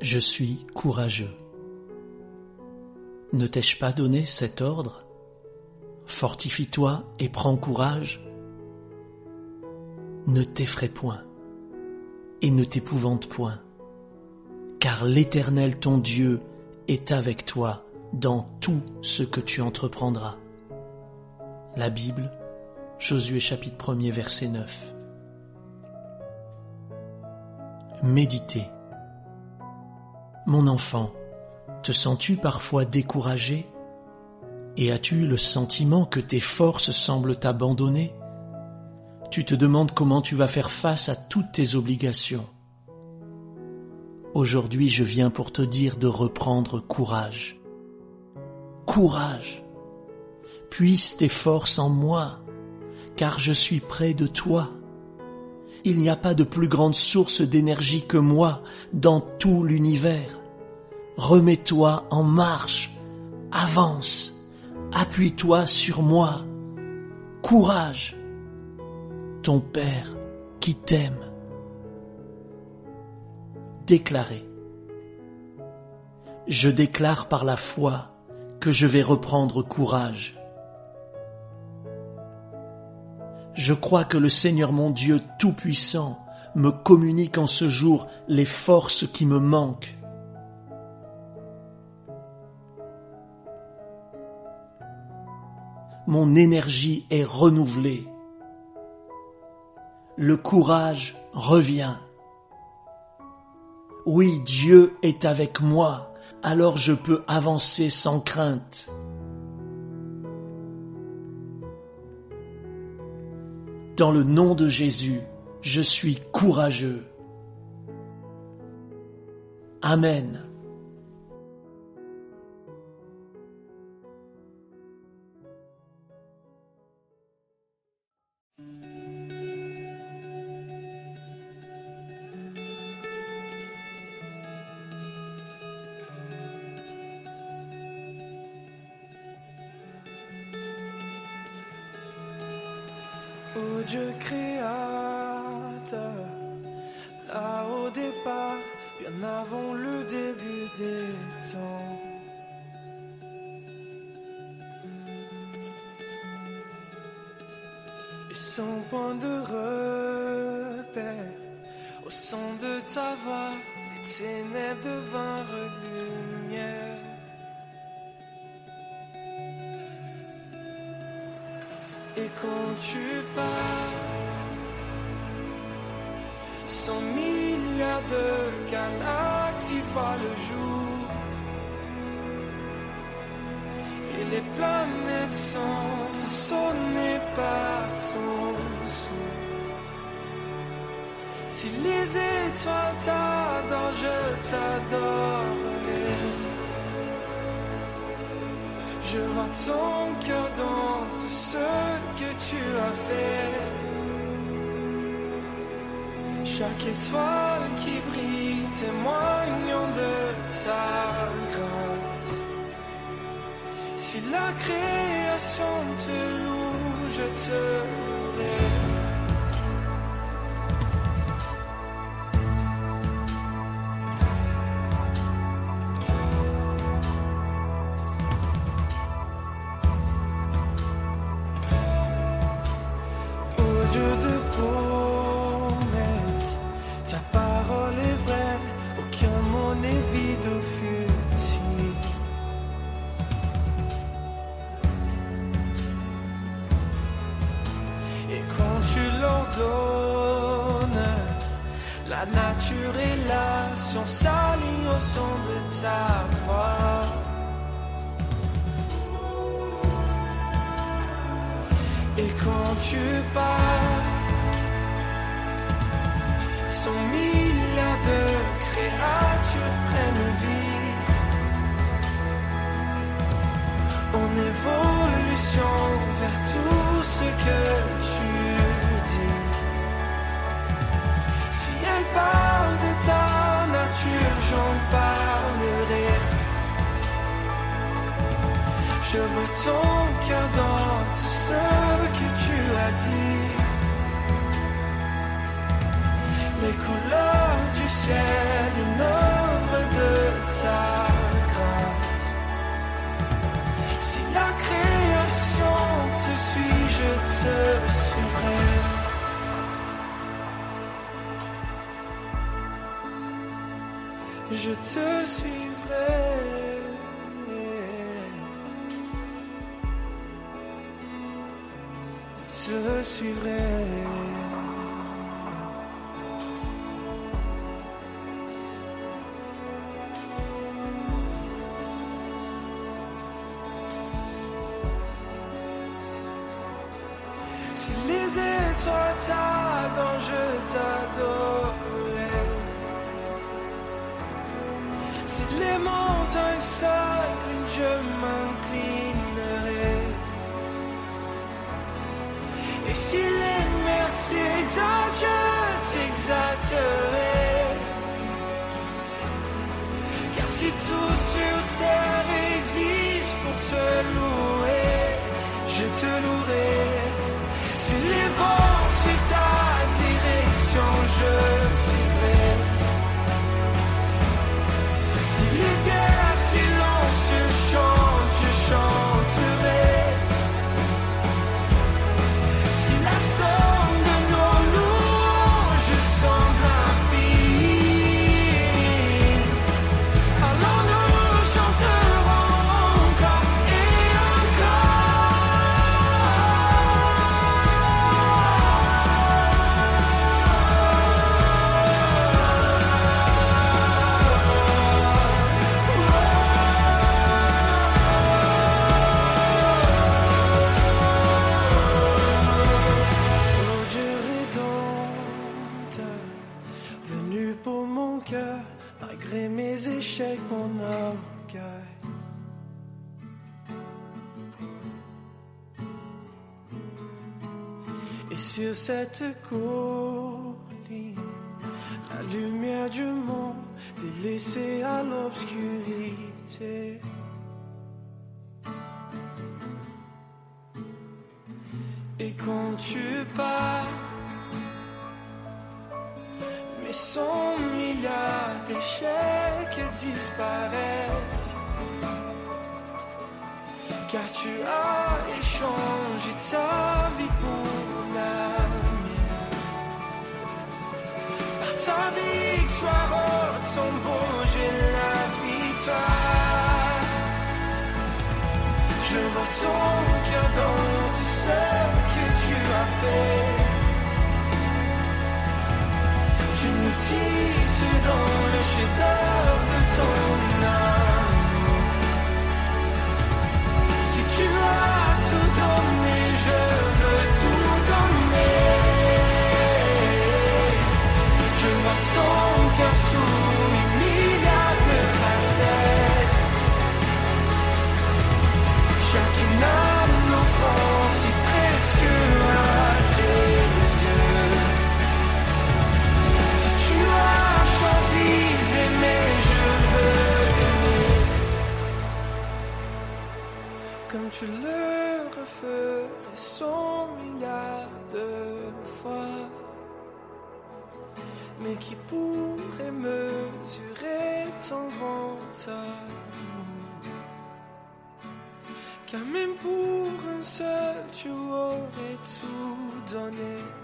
Je suis courageux. Ne t'ai-je pas donné cet ordre? Fortifie-toi et prends courage. Ne t'effraie point et ne t'épouvante point, car l'Éternel ton Dieu est avec toi dans tout ce que tu entreprendras. La Bible, Josué chapitre 1er verset 9. Méditer. Mon enfant, te sens-tu parfois découragé? Et as-tu le sentiment que tes forces semblent t'abandonner? Tu te demandes comment tu vas faire face à toutes tes obligations. Aujourd'hui je viens pour te dire de reprendre courage. Courage. Puisse tes forces en moi, car je suis près de toi. Il n'y a pas de plus grande source d'énergie que moi dans tout l'univers. Remets-toi en marche, avance, appuie-toi sur moi. Courage, ton Père qui t'aime. Déclarer. Je déclare par la foi que je vais reprendre courage. Je crois que le Seigneur mon Dieu Tout-Puissant me communique en ce jour les forces qui me manquent. Mon énergie est renouvelée. Le courage revient. Oui, Dieu est avec moi, alors je peux avancer sans crainte. Dans le nom de Jésus, je suis courageux. Amen. Ô Dieu créateur, là au départ, bien avant le début des temps. Et sans point de repère, au son de ta voix, les ténèbres devinrent lumière. Et quand tu pars, cent milliards de galaxies voient le jour. Et les planètes sont façonnées par ton souffle. Si les étoiles t'adorent, je t'adorerai. Je vois ton cœur dans tout ce que tu as fait. Chaque étoile qui brille témoignant de ta grâce. Si la création te loue, je te. Ta parole est vraie, aucun mot n'est vide ou futile. Et quand tu l'ordonnes, la nature et la science s'alignent au son de ta voix. Et quand tu pars, son milliards de créatures prennent vie. En évolution vers tout ce que tu dis. Si elle parle de ta nature, j'en parlerai. Je veux ton cœur dans tout ce que tu as dit les couleurs du ciel, une œuvre de ta grâce. Si la création te suit, je te suivrai. Je te suivrai. Je te suivrai. Si les montagnes s'inclinent, je m'inclinerai. Et si les mers t'exaltent, je t'exalterai. Car si tout sur terre existe pour te louer, je te louerai. Et sur cette colline, la lumière du monde délaissée à l'obscurité. Et quand tu pars, mais son milliard d'échecs disparaissent. Car tu as échangé ta vie pour Je vois ton cœur dans tout ce que tu as fait. Tu nous tisses dans le chef-d'œuvre de ton amour. Si tu as tout donné, je veux tout donner. Je vois ton cœur sous Tu le referais cent milliards de fois. Mais qui pourrait mesurer ton grand amour car même pour un seul, tu aurais tout donné.